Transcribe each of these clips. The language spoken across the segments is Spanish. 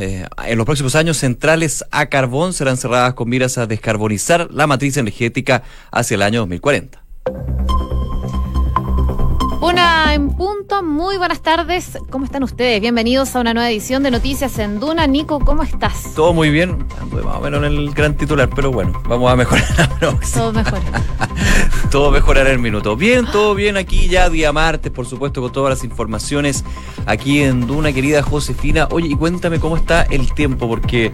Eh, en los próximos años, centrales a carbón serán cerradas con miras a descarbonizar la matriz energética hacia el año 2040. Una en punto, muy buenas tardes. ¿Cómo están ustedes? Bienvenidos a una nueva edición de Noticias en Duna. Nico, ¿cómo estás? Todo muy bien, más o menos en el gran titular, pero bueno, vamos a mejorar la próxima. Todo mejor. todo mejorará en minuto. Bien, todo bien aquí ya día martes, por supuesto, con todas las informaciones aquí en Duna, querida Josefina. Oye, y cuéntame cómo está el tiempo, porque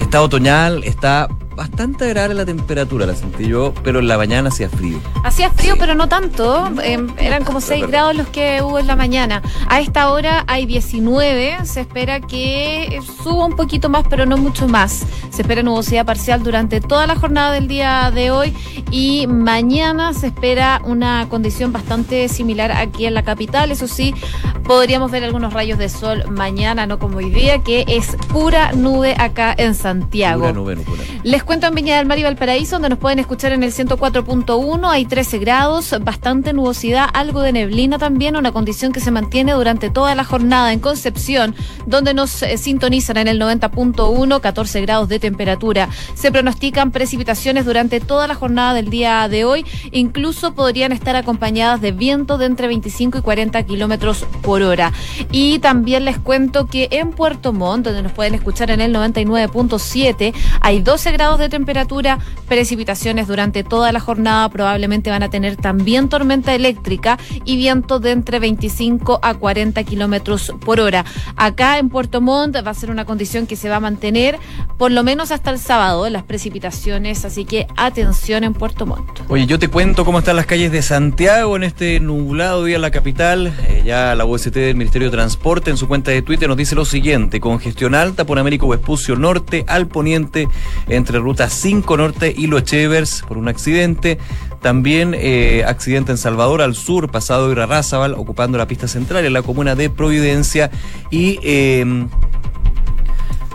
está otoñal, está bastante agradable la temperatura, la sentí yo, pero en la mañana hacía frío. Hacía frío, pero no tanto. Eh, eran como 6 grados los que hubo en la mañana. A esta hora hay 19. Se espera que suba un poquito más, pero no mucho más. Se espera nubosidad parcial durante toda la jornada del día de hoy y mañana se espera una condición bastante similar aquí en la capital. Eso sí, podríamos ver algunos rayos de sol mañana, no como hoy día, que es pura nube acá en Santiago. Pura nube, no pura. Les cuento en Viña del Mar y Valparaíso, donde nos pueden escuchar en el 104.1, hay 13 grados, bastante nubosidad, algo de neblina también, una condición que se mantiene durante toda la jornada en Concepción, donde nos eh, sintonizan en el 90.1, 14 grados de temperatura. Se pronostican precipitaciones durante toda la jornada del día de hoy, incluso podrían estar acompañadas de viento de entre 25 y 40 kilómetros por hora. Y también les cuento que en Puerto Montt, donde nos pueden escuchar en el 99.7, hay 12 grados de temperatura, precipitaciones durante toda la jornada, probablemente van a tener también tormenta eléctrica y viento de entre 25 a 40 kilómetros por hora. Acá en Puerto Montt va a ser una condición que se va a mantener por lo menos hasta el sábado, las precipitaciones, así que atención en Puerto Montt. Oye, yo te cuento cómo están las calles de Santiago en este nublado día en la capital. Eh, ya la UST del Ministerio de Transporte en su cuenta de Twitter nos dice lo siguiente: congestión alta por Américo Vespucio Norte al poniente entre ruta 5 Norte y Los Chevers por un accidente. También eh, accidente en Salvador al sur, pasado Irarrázaval, ocupando la pista central en la comuna de Providencia. Y eh,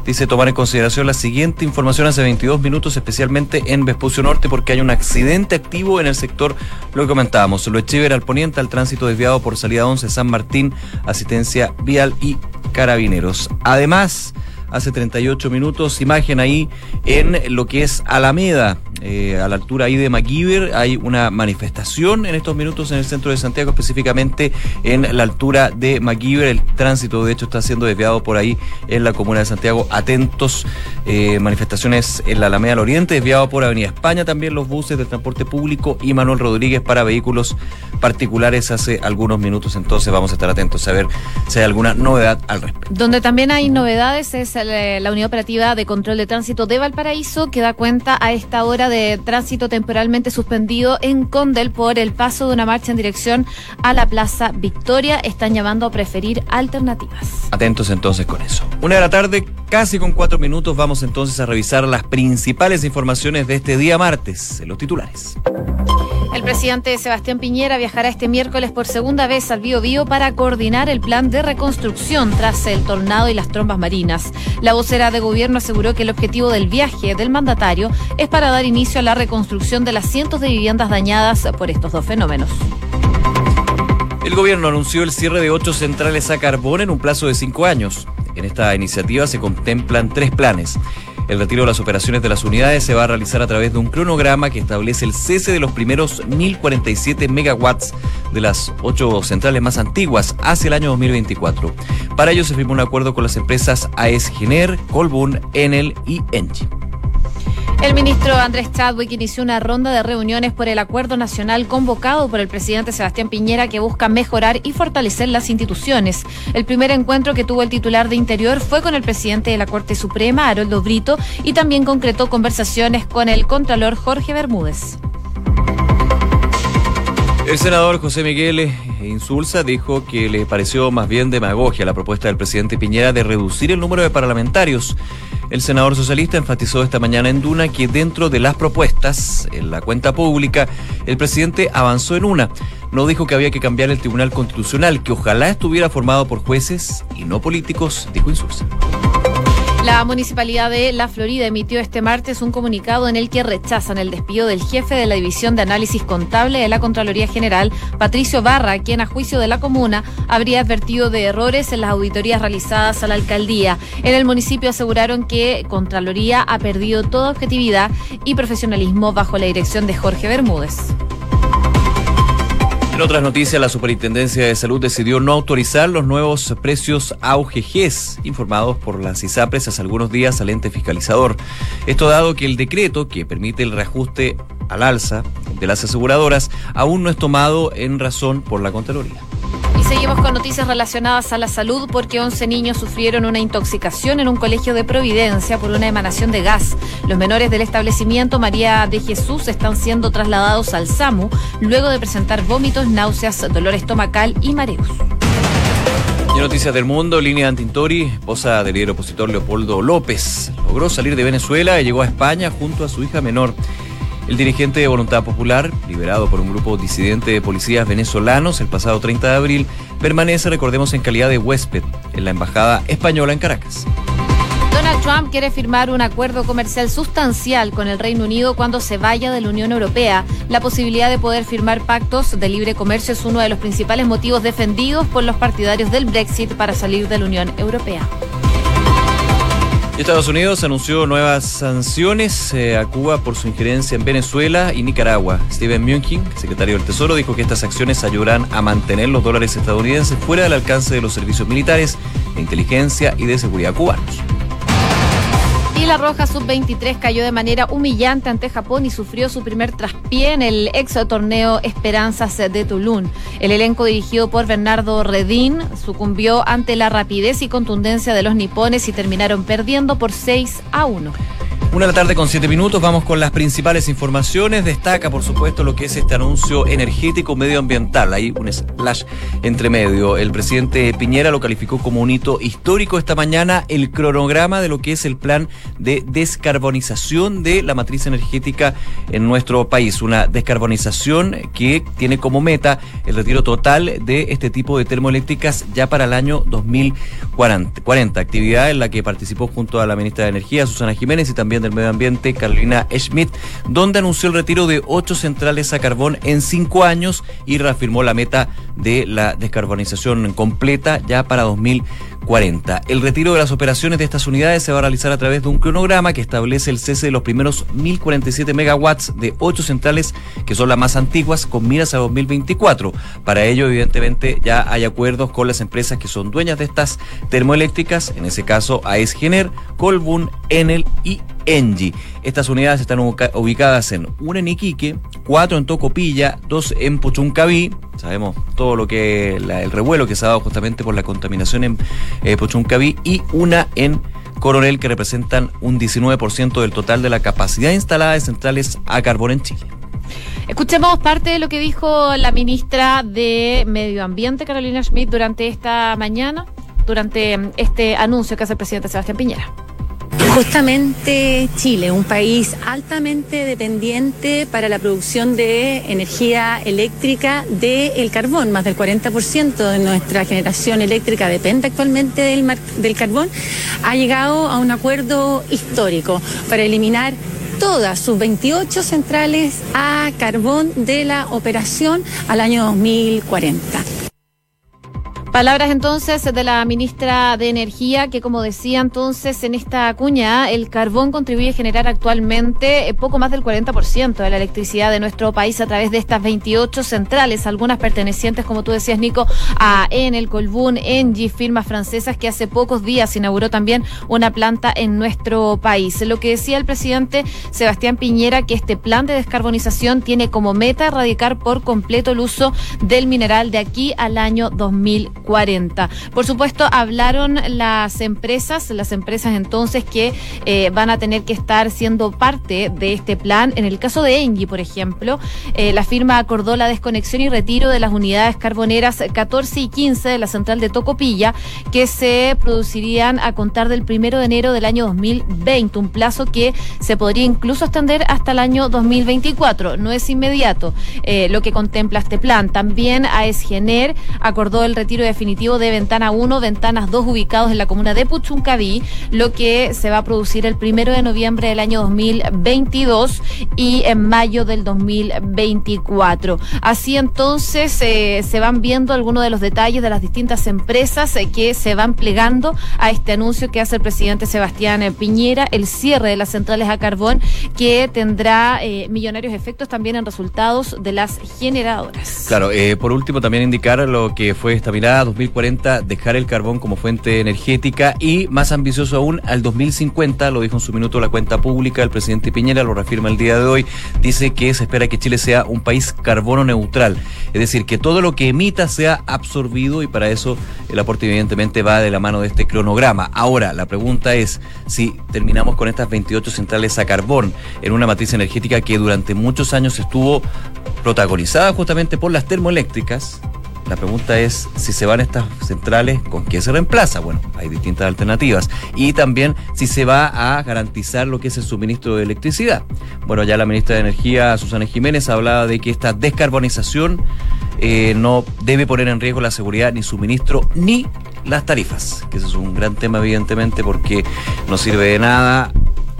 dice tomar en consideración la siguiente información hace 22 minutos, especialmente en Vespucio Norte, porque hay un accidente activo en el sector, lo que comentábamos, lo Echever al poniente, al tránsito desviado por salida 11 San Martín, asistencia vial y carabineros. Además, hace 38 minutos, imagen ahí en lo que es Alameda, eh, a la altura ahí de MacGyver. Hay una manifestación en estos minutos en el centro de Santiago, específicamente en la altura de MacGyver. El tránsito, de hecho, está siendo desviado por ahí en la comuna de Santiago. Atentos, eh, manifestaciones en la Alameda al Oriente, desviado por Avenida España, también los buses del transporte público y Manuel Rodríguez para vehículos particulares hace algunos minutos. Entonces vamos a estar atentos a ver si hay alguna novedad al respecto. Donde también hay novedades es la Unidad Operativa de Control de Tránsito de Valparaíso, que da cuenta a esta hora de tránsito temporalmente suspendido en Condel por el paso de una marcha en dirección a la Plaza Victoria. Están llamando a preferir alternativas. Atentos entonces con eso. Una de la tarde, casi con cuatro minutos, vamos entonces a revisar las principales informaciones de este día martes en los titulares. El presidente Sebastián Piñera viajará este miércoles por segunda vez al Bío Bío para coordinar el plan de reconstrucción tras el tornado y las trombas marinas. La vocera de gobierno aseguró que el objetivo del viaje del mandatario es para dar inicio a la reconstrucción de las cientos de viviendas dañadas por estos dos fenómenos. El gobierno anunció el cierre de ocho centrales a carbón en un plazo de cinco años. En esta iniciativa se contemplan tres planes. El retiro de las operaciones de las unidades se va a realizar a través de un cronograma que establece el cese de los primeros 1.047 megawatts de las ocho centrales más antiguas hacia el año 2024. Para ello se firmó un acuerdo con las empresas AES Gener, Colbún, Enel y Engie. El ministro Andrés Chadwick inició una ronda de reuniones por el acuerdo nacional convocado por el presidente Sebastián Piñera que busca mejorar y fortalecer las instituciones. El primer encuentro que tuvo el titular de Interior fue con el presidente de la Corte Suprema, Haroldo Brito, y también concretó conversaciones con el contralor Jorge Bermúdez. El senador José Miguel Insulza dijo que le pareció más bien demagogia la propuesta del presidente Piñera de reducir el número de parlamentarios. El senador socialista enfatizó esta mañana en Duna que dentro de las propuestas, en la cuenta pública, el presidente avanzó en una. No dijo que había que cambiar el Tribunal Constitucional, que ojalá estuviera formado por jueces y no políticos, dijo Insulza. La municipalidad de La Florida emitió este martes un comunicado en el que rechazan el despido del jefe de la División de Análisis Contable de la Contraloría General, Patricio Barra, quien a juicio de la comuna habría advertido de errores en las auditorías realizadas a la alcaldía. En el municipio aseguraron que Contraloría ha perdido toda objetividad y profesionalismo bajo la dirección de Jorge Bermúdez. En otras noticias, la Superintendencia de Salud decidió no autorizar los nuevos precios AUGGs informados por las ISAPRES hace algunos días al ente fiscalizador. Esto dado que el decreto que permite el reajuste al alza de las aseguradoras aún no es tomado en razón por la Contraloría. Y seguimos con noticias relacionadas a la salud porque 11 niños sufrieron una intoxicación en un colegio de Providencia por una emanación de gas. Los menores del establecimiento María de Jesús están siendo trasladados al SAMU luego de presentar vómitos, náuseas, dolor estomacal y mareos. Y noticias del mundo, línea Antintori, esposa del líder opositor Leopoldo López, logró salir de Venezuela y llegó a España junto a su hija menor. El dirigente de Voluntad Popular, liberado por un grupo disidente de policías venezolanos el pasado 30 de abril, permanece, recordemos, en calidad de huésped en la Embajada Española en Caracas. Donald Trump quiere firmar un acuerdo comercial sustancial con el Reino Unido cuando se vaya de la Unión Europea. La posibilidad de poder firmar pactos de libre comercio es uno de los principales motivos defendidos por los partidarios del Brexit para salir de la Unión Europea. Estados Unidos anunció nuevas sanciones eh, a Cuba por su injerencia en Venezuela y Nicaragua. Steven Mnuchin, secretario del Tesoro, dijo que estas acciones ayudarán a mantener los dólares estadounidenses fuera del alcance de los servicios militares, de inteligencia y de seguridad cubanos. La Roja Sub-23 cayó de manera humillante ante Japón y sufrió su primer traspié en el ex torneo Esperanzas de Tulum. El elenco dirigido por Bernardo Redín sucumbió ante la rapidez y contundencia de los nipones y terminaron perdiendo por 6 a 1. Una de la tarde con siete minutos, vamos con las principales informaciones. Destaca, por supuesto, lo que es este anuncio energético medioambiental. Hay un splash entre medio. El presidente Piñera lo calificó como un hito histórico esta mañana, el cronograma de lo que es el plan de descarbonización de la matriz energética en nuestro país. Una descarbonización que tiene como meta el retiro total de este tipo de termoeléctricas ya para el año 2040. 40, actividad en la que participó junto a la ministra de Energía, Susana Jiménez, y también del Medio Ambiente, Carolina Schmidt, donde anunció el retiro de ocho centrales a carbón en cinco años y reafirmó la meta de la descarbonización completa ya para 2040. El retiro de las operaciones de estas unidades se va a realizar a través de un cronograma que establece el cese de los primeros 1047 megawatts de ocho centrales que son las más antiguas con miras a 2024. Para ello, evidentemente, ya hay acuerdos con las empresas que son dueñas de estas termoeléctricas, en ese caso AESGener, Colbún, Enel y Engie. Estas unidades están ubicadas en una en Iquique, cuatro en Tocopilla, dos en Puchuncaví. Sabemos todo lo que el revuelo que se ha dado justamente por la contaminación en eh, Puchuncaví y una en Coronel que representan un 19% del total de la capacidad instalada de centrales a carbón en Chile. Escuchemos parte de lo que dijo la ministra de Medio Ambiente, Carolina Schmidt, durante esta mañana, durante este anuncio que hace el presidente Sebastián Piñera. Justamente Chile, un país altamente dependiente para la producción de energía eléctrica del carbón, más del 40% de nuestra generación eléctrica depende actualmente del, del carbón, ha llegado a un acuerdo histórico para eliminar todas sus 28 centrales a carbón de la operación al año 2040. Palabras entonces de la ministra de Energía, que como decía entonces en esta cuña, el carbón contribuye a generar actualmente eh, poco más del 40% de la electricidad de nuestro país a través de estas 28 centrales, algunas pertenecientes, como tú decías, Nico, a Enel, Colbún, Engie, firmas francesas que hace pocos días inauguró también una planta en nuestro país. Lo que decía el presidente Sebastián Piñera, que este plan de descarbonización tiene como meta erradicar por completo el uso del mineral de aquí al año 2040. 40. Por supuesto, hablaron las empresas, las empresas entonces que eh, van a tener que estar siendo parte de este plan. En el caso de Engie, por ejemplo, eh, la firma acordó la desconexión y retiro de las unidades carboneras 14 y 15 de la central de Tocopilla, que se producirían a contar del primero de enero del año 2020, un plazo que se podría incluso extender hasta el año 2024. No es inmediato eh, lo que contempla este plan. También AESGener acordó el retiro de definitivo de Ventana 1, Ventanas 2 ubicados en la comuna de Puchuncaví, lo que se va a producir el primero de noviembre del año 2022 y en mayo del 2024. Así entonces eh, se van viendo algunos de los detalles de las distintas empresas eh, que se van plegando a este anuncio que hace el presidente Sebastián Piñera, el cierre de las centrales a carbón que tendrá eh, millonarios efectos también en resultados de las generadoras. Claro, por último también indicar lo que fue esta mirada 2040, dejar el carbón como fuente energética y más ambicioso aún al 2050, lo dijo en su minuto la cuenta pública, el presidente Piñera lo reafirma el día de hoy, dice que se espera que Chile sea un país carbono neutral, es decir, que todo lo que emita sea absorbido y para eso el aporte evidentemente va de la mano de este cronograma. Ahora, la pregunta es si terminamos con estas 28 centrales a carbón en una matriz energética que durante muchos años estuvo protagonizada justamente por las termoeléctricas, la pregunta es si se van estas centrales, ¿con qué se reemplaza? Bueno, hay distintas alternativas. Y también si se va a garantizar lo que es el suministro de electricidad. Bueno, ya la ministra de Energía, Susana Jiménez, hablaba de que esta descarbonización eh, no debe poner en riesgo la seguridad ni suministro ni las tarifas, que ese es un gran tema evidentemente porque no sirve de nada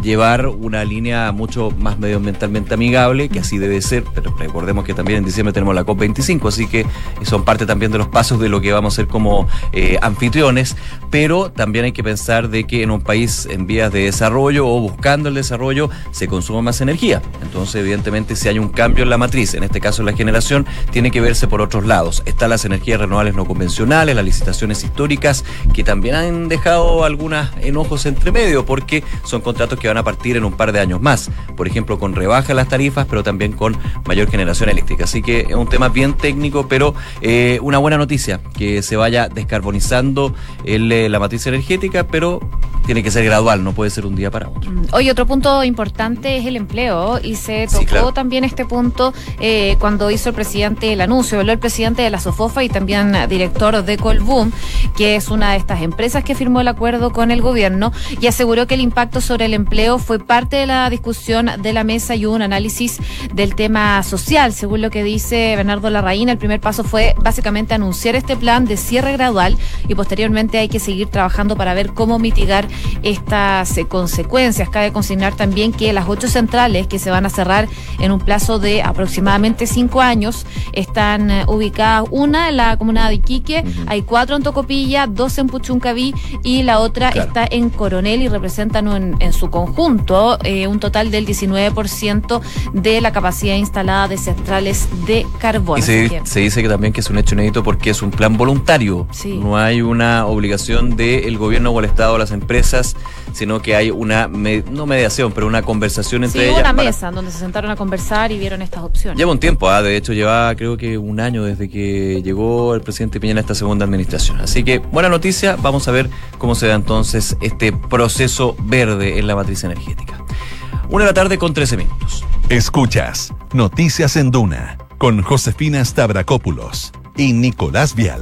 llevar una línea mucho más medioambientalmente amigable, que así debe ser, pero recordemos que también en diciembre tenemos la COP25, así que son parte también de los pasos de lo que vamos a hacer como eh, anfitriones, pero también hay que pensar de que en un país en vías de desarrollo o buscando el desarrollo se consuma más energía. Entonces, evidentemente, si hay un cambio en la matriz, en este caso en la generación, tiene que verse por otros lados. Están las energías renovables no convencionales, las licitaciones históricas, que también han dejado algunos enojos entre medio, porque son contratos que van a partir en un par de años más. Por ejemplo, con rebaja las tarifas, pero también con mayor generación eléctrica. Así que es un tema bien técnico, pero eh, una buena noticia, que se vaya descarbonizando el, eh, la matriz energética, pero tiene que ser gradual, no puede ser un día para otro. Hoy mm, otro punto importante es el empleo y se tocó también este punto eh, cuando hizo el presidente el anuncio, habló el presidente de la Sofofa y también director de Colboom, que es una de estas empresas que firmó el acuerdo con el gobierno y aseguró que el impacto sobre el empleo fue parte de la discusión de la mesa y hubo un análisis del tema social. Según lo que dice Bernardo Larraín, el primer paso fue básicamente anunciar este plan de cierre gradual y posteriormente hay que seguir trabajando para ver cómo mitigar estas eh, consecuencias. Cabe consignar también que las ocho centrales que se van a cerrar en un plazo de aproximadamente cinco años están eh, ubicadas una en la comuna de Iquique, hay cuatro en Tocopilla, dos en Puchuncaví y la otra está en Coronel y representan en su conjunto junto eh, un total del 19% de la capacidad instalada de centrales de carbón. Y se, dice que también que es un hecho inédito porque es un plan voluntario. No hay una obligación del gobierno o el Estado o las empresas, sino que hay una, no mediación, pero una conversación entre sí, ellas. una mesa donde se sentaron a conversar y vieron estas opciones. Lleva un tiempo, ¿ah? de hecho lleva creo que un año desde que llegó el presidente Piñera a esta segunda administración. Así que buena noticia, vamos a ver cómo se da entonces este proceso verde en la matriz energética. Una de la tarde con 13 minutos. Escuchas Noticias en Duna con Josefina Stavrakopoulos y Nicolás Vial.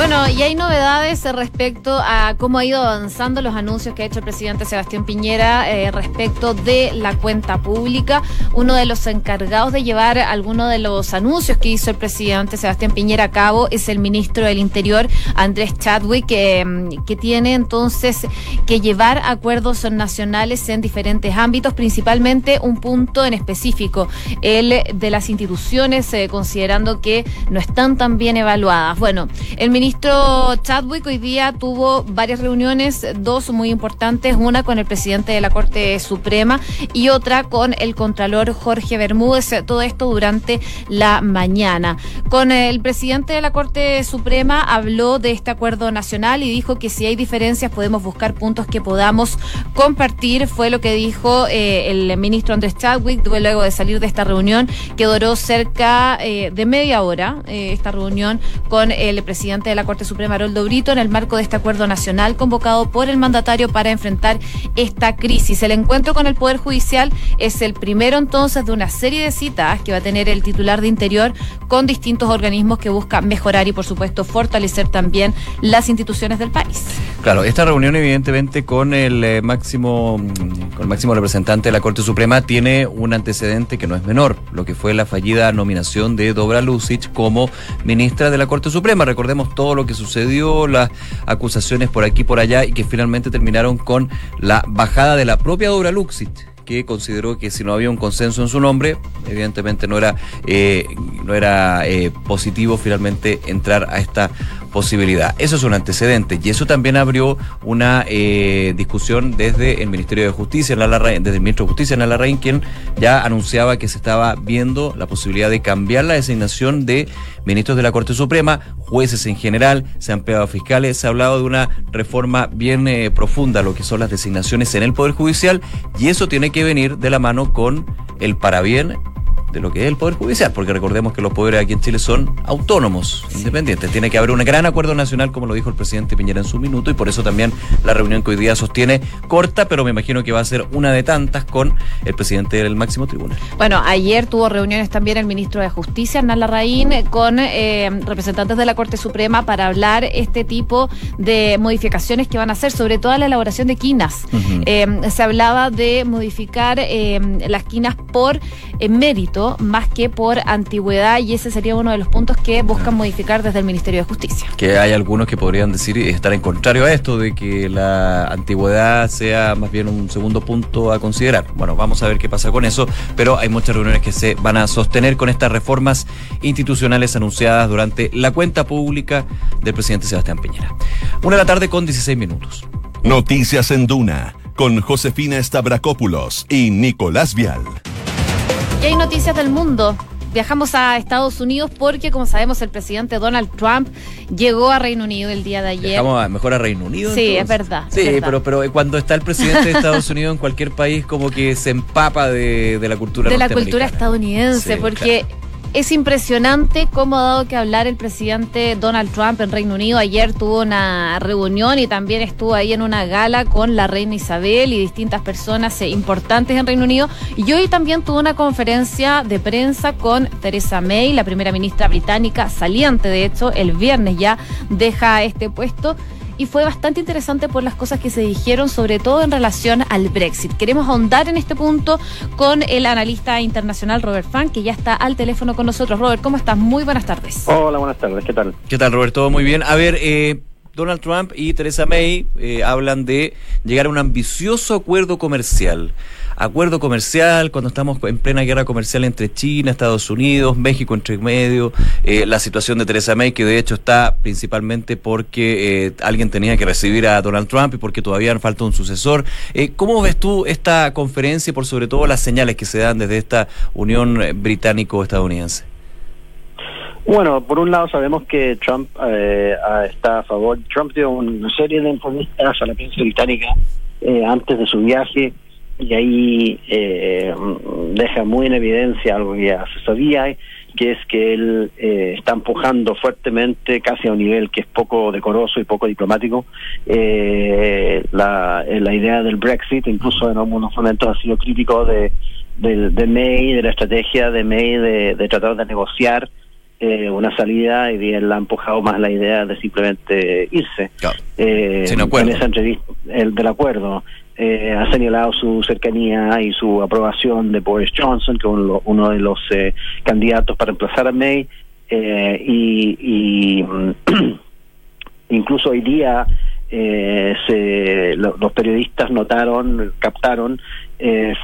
Bueno, y hay novedades respecto a cómo ha ido avanzando los anuncios que ha hecho el presidente Sebastián Piñera eh, respecto de la cuenta pública. Uno de los encargados de llevar algunos de los anuncios que hizo el presidente Sebastián Piñera a cabo es el ministro del Interior, Andrés Chadwick, que, mm, tiene entonces que llevar acuerdos nacionales en diferentes ámbitos, principalmente un punto en específico, el de las instituciones, eh, considerando que no están tan bien evaluadas. Bueno, el ministro ministro Chadwick hoy día tuvo varias reuniones, dos muy importantes, una con el presidente de la Corte Suprema y otra con el Contralor Jorge Bermúdez, todo esto durante la mañana. Con el presidente de la Corte Suprema habló de este acuerdo nacional y dijo que si hay diferencias podemos buscar puntos que podamos compartir, fue lo que dijo eh, el ministro Andrés Chadwick luego de salir de esta reunión que duró cerca eh, de media hora, eh, esta reunión con el presidente de la Corte Suprema Haroldo Brito en el marco de este acuerdo nacional convocado por el mandatario para enfrentar esta crisis. El encuentro con el Poder Judicial es el primero entonces de una serie de citas que va a tener el titular de Interior con distintos organismos que busca mejorar y por supuesto fortalecer también las instituciones del país. Claro, esta reunión evidentemente con el eh, máximo mm, con el máximo representante de la Corte Suprema tiene un antecedente que no es menor, lo que fue la fallida nominación de Dobra Lucic como ministra de la Corte Suprema. Recordemos todo lo que sucedió, las acusaciones por aquí y por allá y que finalmente terminaron con la bajada de la propia Dora Luxit que consideró que si no había un consenso en su nombre, evidentemente no era, eh, no era eh, positivo finalmente entrar a esta posibilidad. Eso es un antecedente y eso también abrió una eh, discusión desde el Ministerio de Justicia, en la desde el ministro de Justicia, en la Larraín, quien ya anunciaba que se estaba viendo la posibilidad de cambiar la designación de ministros de la Corte Suprema, jueces en general, se han pegado fiscales, se ha hablado de una reforma bien eh, profunda, lo que son las designaciones en el Poder Judicial, y eso tiene que venir de la mano con el parabién de lo que es el Poder Judicial, porque recordemos que los poderes aquí en Chile son autónomos, independientes. Tiene que haber un gran acuerdo nacional, como lo dijo el presidente Piñera en su minuto, y por eso también la reunión que hoy día sostiene corta, pero me imagino que va a ser una de tantas con el presidente del máximo tribunal. Bueno, ayer tuvo reuniones también el ministro de Justicia, Hernán Larraín, con eh, representantes de la Corte Suprema para hablar este tipo de modificaciones que van a hacer, sobre todo la elaboración de quinas. Eh, se hablaba de modificar eh, las quinas por mérito más que por antigüedad y ese sería uno de los puntos que buscan modificar desde el Ministerio de Justicia. Que hay algunos que podrían decir estar en contrario a esto, de que la antigüedad sea más bien un segundo punto a considerar. Bueno, vamos a ver qué pasa con eso, pero hay muchas reuniones que se van a sostener con estas reformas institucionales anunciadas durante la cuenta pública del presidente Sebastián Piñera. Una de la tarde con 16 minutos. Noticias en Duna con Josefina Stavrakopoulos y Nicolás Vial. Y hay noticias del mundo. Viajamos a Estados Unidos porque, como sabemos, el presidente Donald Trump llegó a Reino Unido el día de ayer. Viajamos mejor a Reino Unido. Sí, es verdad. Sí, Pero, pero cuando está el presidente de Estados Unidos en cualquier país, como que se empapa de, la cultura De la cultura estadounidense, porque es impresionante cómo ha dado que hablar el presidente Donald Trump en Reino Unido. Ayer tuvo una reunión y también estuvo ahí en una gala con la reina Isabel y distintas personas eh, importantes en Reino Unido. Y hoy también tuvo una conferencia de prensa con Theresa May, la primera ministra británica, saliente de hecho, el viernes ya deja este puesto y fue bastante interesante por las cosas que se dijeron, sobre todo en relación al Brexit. Queremos ahondar en este punto con el analista internacional Robert Frank, que ya está al teléfono con nosotros. Robert, ¿cómo estás? Muy buenas tardes. Hola, buenas tardes. ¿Qué tal? ¿Qué tal, Robert? Todo muy bien. A ver, eh, Donald Trump y Theresa May eh, hablan de llegar a un ambicioso acuerdo comercial acuerdo comercial, cuando estamos en plena guerra comercial entre China, Estados Unidos, México entre medio, eh, la situación de Teresa May, que de hecho está principalmente porque eh, alguien tenía que recibir a Donald Trump y porque todavía falta un sucesor. Eh, ¿Cómo ves tú esta conferencia y por sobre todo las señales que se dan desde esta unión británico-estadounidense? Bueno, por un lado sabemos que Trump está a favor. Trump dio una serie de entrevistas a la prensa británica antes de su viaje y ahí eh, deja muy en evidencia algo que ya se sabía, que es que él eh, está empujando fuertemente, casi a un nivel que es poco decoroso y poco diplomático, eh, la, la idea del Brexit, incluso en algunos momentos ha sido crítico de, de, May, de la estrategia de May de, tratar de negociar una salida y él ha empujado más la idea de simplemente irse. en esa entrevista, el del acuerdo eh, ha señalado su cercanía y su aprobación de Boris Johnson, que es uno, de los eh, candidatos para emplazar a May, eh, y, incluso hoy día eh, se, los periodistas notaron, captaron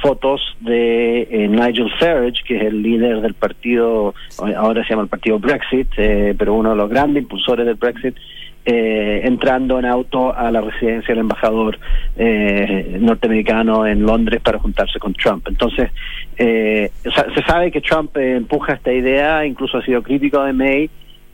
fotos de Nigel Farage, que es el líder del partido, ahora se llama el partido Brexit, pero uno de los grandes impulsores del Brexit, eh, entrando en auto a la residencia del embajador eh, norteamericano en Londres para juntarse con Trump. Entonces, eh, se sabe que Trump empuja esta idea, incluso ha sido crítico de May,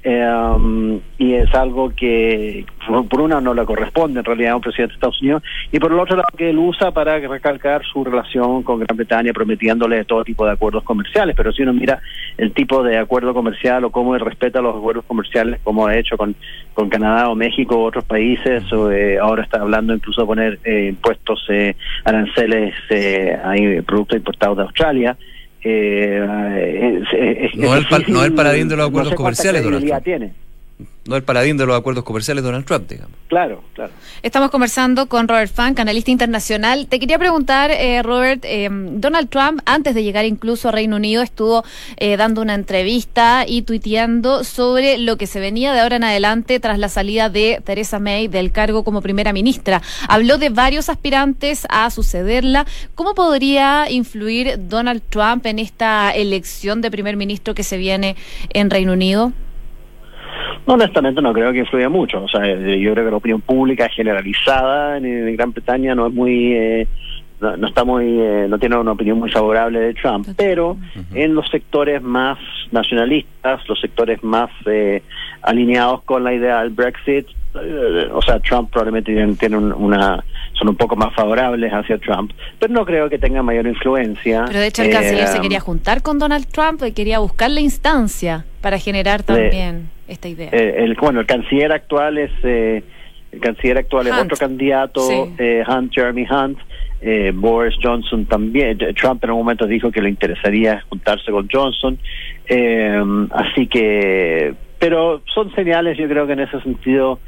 um, y es algo que por, una no le corresponde en realidad a un presidente de Estados Unidos. Y por el otro lado que él usa para recalcar su relación con Gran Bretaña prometiéndole todo tipo de acuerdos comerciales. Pero si uno mira el tipo de acuerdo comercial o cómo él respeta los acuerdos comerciales como ha hecho con, con Canadá o México u otros países o eh, ahora está hablando incluso de poner eh, impuestos eh, aranceles a productos importados de Australia eh, no, el, no el paradín de los acuerdos comerciales, Trump. tiene. No el paladín de los acuerdos comerciales Donald Trump, digamos. Claro, claro. Estamos conversando con Robert Funk, analista internacional. Te quería preguntar, eh, Robert, eh, Donald Trump, antes de llegar incluso a Reino Unido, estuvo eh, dando una entrevista y tuiteando sobre lo que se venía de ahora en adelante tras la salida de Theresa May del cargo como primera ministra. Habló de varios aspirantes a sucederla. ¿Cómo podría influir Donald Trump en esta elección de primer ministro que se viene en Reino Unido? Honestamente no creo que influya mucho. O sea, eh, yo creo que la opinión pública generalizada en, Gran Bretaña no es muy... Eh, no, está muy, eh, no tiene una opinión muy favorable de Trump, pero en los sectores más nacionalistas, los sectores más alineados con la idea del Brexit, o sea, Trump probablemente tiene, una, son un poco más favorables hacia Trump, pero no creo que tenga mayor influencia. Pero de hecho el canciller se quería juntar con Donald Trump y quería buscar la instancia para generar también esta idea. Eh, el, bueno, el canciller actual es eh, el canciller actual es otro candidato, eh, Hunt, Jeremy Hunt. Boris Johnson también. Trump en un momento dijo que le interesaría juntarse con Johnson. así que, pero son señales, yo creo que en ese sentido,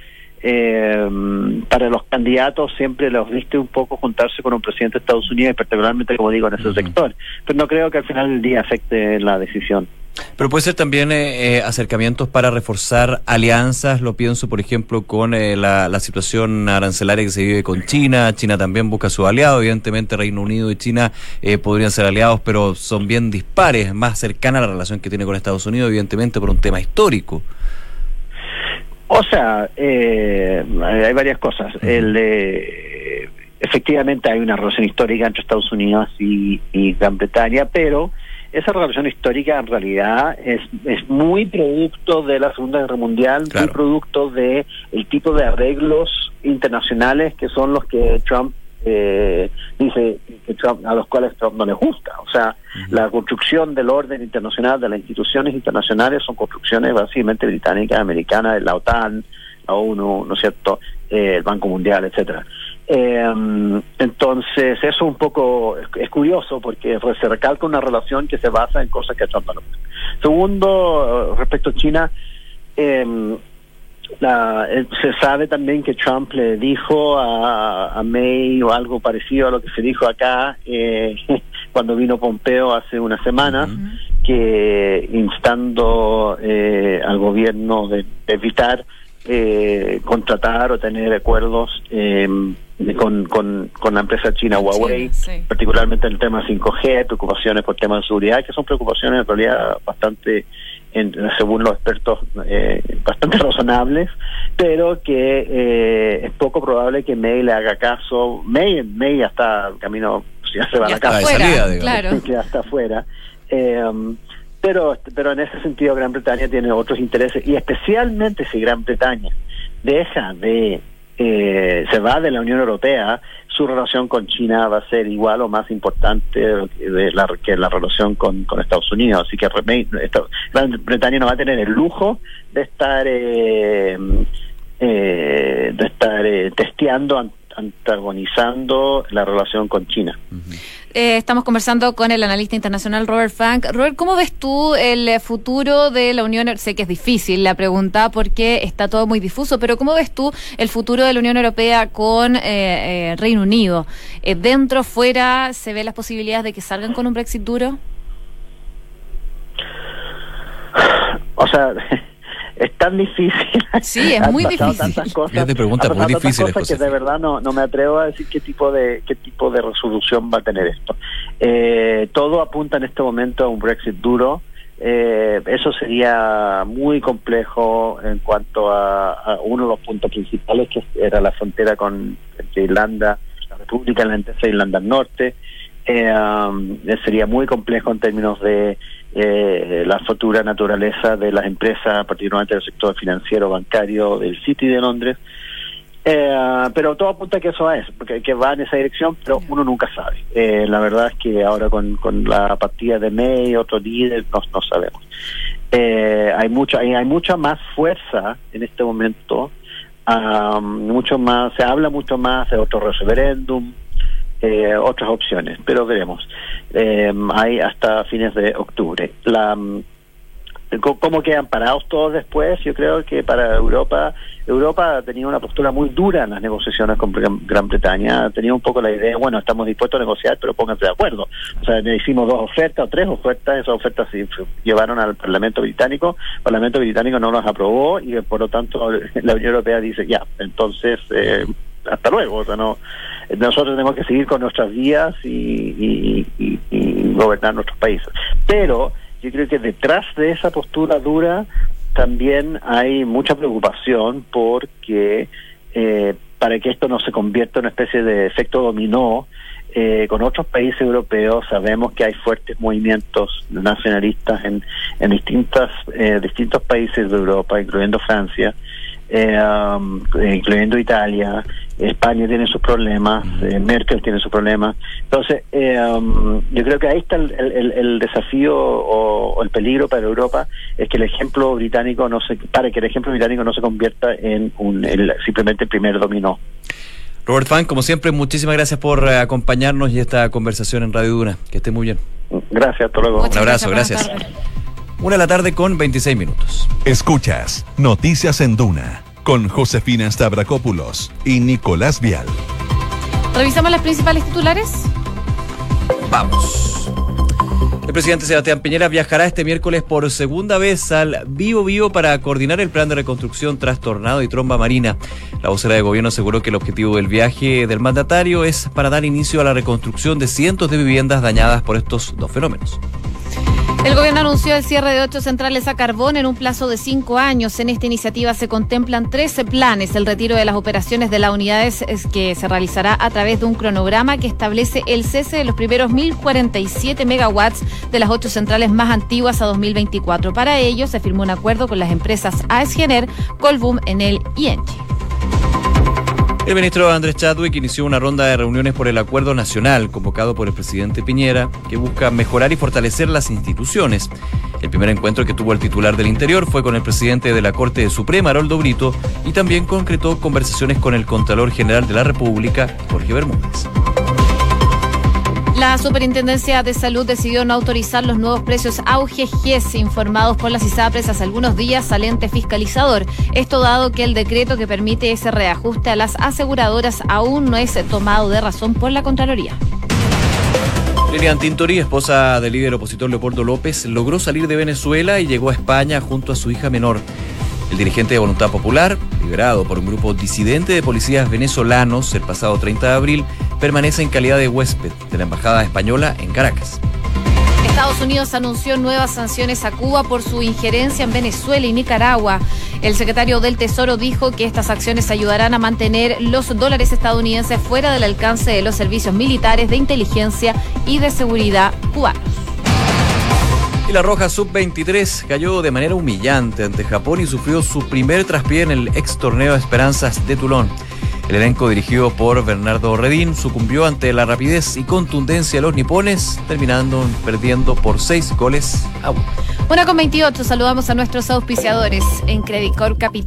para los candidatos siempre los viste un poco juntarse con un presidente de Estados Unidos, y particularmente, como digo, en ese sector. Pero no creo que al final del día afecte la decisión. Pero puede ser también eh, eh, acercamientos para reforzar alianzas, lo pienso por ejemplo con eh, la, situación arancelaria que se vive con China, China también busca su aliado, evidentemente Reino Unido y China podrían ser aliados, pero son bien dispares, más cercana a la relación que tiene con Estados Unidos, evidentemente por un tema histórico. O sea, hay varias cosas. El efectivamente hay una relación histórica entre Estados Unidos y Gran Bretaña, pero esa relación histórica en realidad es, es muy producto de la Segunda Guerra Mundial, muy producto de el tipo de arreglos internacionales que son los que Trump eh, dice que Trump, a los cuales Trump no le gusta. O sea, la construcción del orden internacional, de las instituciones internacionales, son construcciones básicamente británicas, americanas, la OTAN, la ONU, ¿no es cierto?, eh, el Banco Mundial, etcétera. Eh, entonces, eso es un poco es, curioso porque se recalca una relación que se basa en cosas que Trump no Segundo, respecto a China, em, se sabe también que Trump le dijo a, May o algo parecido a lo que se dijo acá eh, cuando vino Pompeo hace una semana, que instando eh, al gobierno de evitar eh, contratar o tener acuerdos eh, con, con, con, la empresa china Huawei, particularmente en el tema 5G, preocupaciones por temas de seguridad, que son preocupaciones en realidad bastante, según los expertos, eh, bastante razonables, pero que eh, es poco probable que May le haga caso. May, May ya está camino, ya se va a la casa, claro. ya está afuera. Eh, pero, pero en ese sentido Gran Bretaña tiene otros intereses y especialmente si Gran Bretaña deja de eh, se va de la Unión Europea, su relación con China va a ser igual o más importante de la, que la relación con, con Estados Unidos. Así que Gran Bretaña no va a tener el lujo de estar eh, eh, de estar eh, testeando, antagonizando la relación con China. Eh, estamos conversando con el analista internacional Robert Frank. Robert, ¿cómo ves tú el futuro de la Unión? Sé que es difícil la pregunta porque está todo muy difuso, pero ¿cómo ves tú el futuro de la Unión Europea con eh, eh, Reino Unido? ¿Dentro, fuera, se ve las posibilidades de que salgan con un Brexit duro? O sea, es tan difícil. Sí, es muy difícil. Tantas cosas, de muy difíciles, que de verdad no, no me atrevo a decir qué tipo de qué tipo de resolución va a tener esto. Eh, todo apunta en este momento a un Brexit duro. Eh, eso sería muy complejo en cuanto a, uno de los puntos principales que era la frontera con entre Irlanda, la República de Irlanda del Norte. Eh, um, sería muy complejo en términos de eh, la futura naturaleza de las empresas, particularmente del sector financiero, bancario del City de Londres. Eh, pero todo apunta a que eso es, porque que va en esa dirección, pero uno nunca sabe. Eh, la verdad es que ahora con, con la partida de May, otro líder, no, no sabemos. Eh, hay mucho, hay, hay mucha más fuerza en este momento, um, mucho más, se habla mucho más de otro referéndum, eh, otras opciones, pero veremos. Eh, hay hasta fines de octubre. La, cómo quedan parados todos después. Yo creo que para Europa, Europa tenía una postura muy dura en las negociaciones con Gran Bretaña. Tenía un poco la idea, bueno, estamos dispuestos a negociar, pero pónganse de acuerdo. O sea, hicimos dos ofertas o tres ofertas, esas ofertas se llevaron al Parlamento británico, el Parlamento británico no las aprobó y por lo tanto la Unión Europea dice, ya, entonces, eh, hasta luego. O sea, no, nosotros tenemos que seguir con nuestras vías y, gobernar nuestros países. Pero yo creo que detrás de esa postura dura también hay mucha preocupación porque eh, para que esto no se convierta en una especie de efecto dominó, eh, con otros países europeos sabemos que hay fuertes movimientos nacionalistas en, en distintas, eh, distintos países de Europa, incluyendo Francia, eh, um, incluyendo Italia, España tiene sus problemas, eh, Merkel tiene sus problemas. Entonces, eh, um, yo creo que ahí está el, el, desafío o, el peligro para Europa, es que el ejemplo británico no se, para que el ejemplo británico no se convierta en un, simplemente el primer dominó. Robert Fan, como siempre, muchísimas gracias por eh, acompañarnos y esta conversación en Radio Duna. Que esté muy bien. Gracias, hasta luego. Un abrazo, gracias. Una de la tarde con 26 minutos. Escuchas Noticias en Duna con Josefina Stavrakopoulos y Nicolás Vial. ¿Revisamos las principales titulares? Vamos. El presidente Sebastián Piñera viajará este miércoles por segunda vez al Vivo Vivo para coordinar el plan de reconstrucción tras tornado y tromba marina. La vocera de gobierno aseguró que el objetivo del viaje del mandatario es para dar inicio a la reconstrucción de cientos de viviendas dañadas por estos dos fenómenos. El gobierno anunció el cierre de ocho centrales a carbón en un plazo de cinco años. En esta iniciativa se contemplan 13 planes. El retiro de las operaciones de las unidades es que se realizará a través de un cronograma que establece el cese de los primeros 1.047 megawatts de las ocho centrales más antiguas a 2024. Para ello se firmó un acuerdo con las empresas AESGener, Colbum, Enel y Engie. El ministro Andrés Chadwick inició una ronda de reuniones por el acuerdo nacional convocado por el presidente Piñera que busca mejorar y fortalecer las instituciones. El primer encuentro que tuvo el titular del Interior fue con el presidente de la Corte Suprema, Haroldo Brito, y también concretó conversaciones con el Contralor General de la República, Jorge Bermúdez. La Superintendencia de Salud decidió no autorizar los nuevos precios AUGGs informados por las ISAPRES hace algunos días al ente fiscalizador. Esto dado que el decreto que permite ese reajuste a las aseguradoras aún no es tomado de razón por la Contraloría. Lilian Tintori, esposa del líder opositor Leopoldo López, logró salir de Venezuela y llegó a España junto a su hija menor. El dirigente de Voluntad Popular, liberado por un grupo disidente de policías venezolanos el pasado 30 de abril, permanece en calidad de huésped de la Embajada Española en Caracas. Estados Unidos anunció nuevas sanciones a Cuba por su injerencia en Venezuela y Nicaragua. El secretario del Tesoro dijo que estas acciones ayudarán a mantener los dólares estadounidenses fuera del alcance de los servicios militares de inteligencia y de seguridad cubanos. Y la Roja Sub-23 cayó de manera humillante ante Japón y sufrió su primer traspié en el ex torneo de Esperanzas de Toulon. El elenco dirigido por Bernardo Redín sucumbió ante la rapidez y contundencia de los nipones, terminando perdiendo por seis goles a uno. Una con 28, saludamos a nuestros auspiciadores en Credit Corp Capital.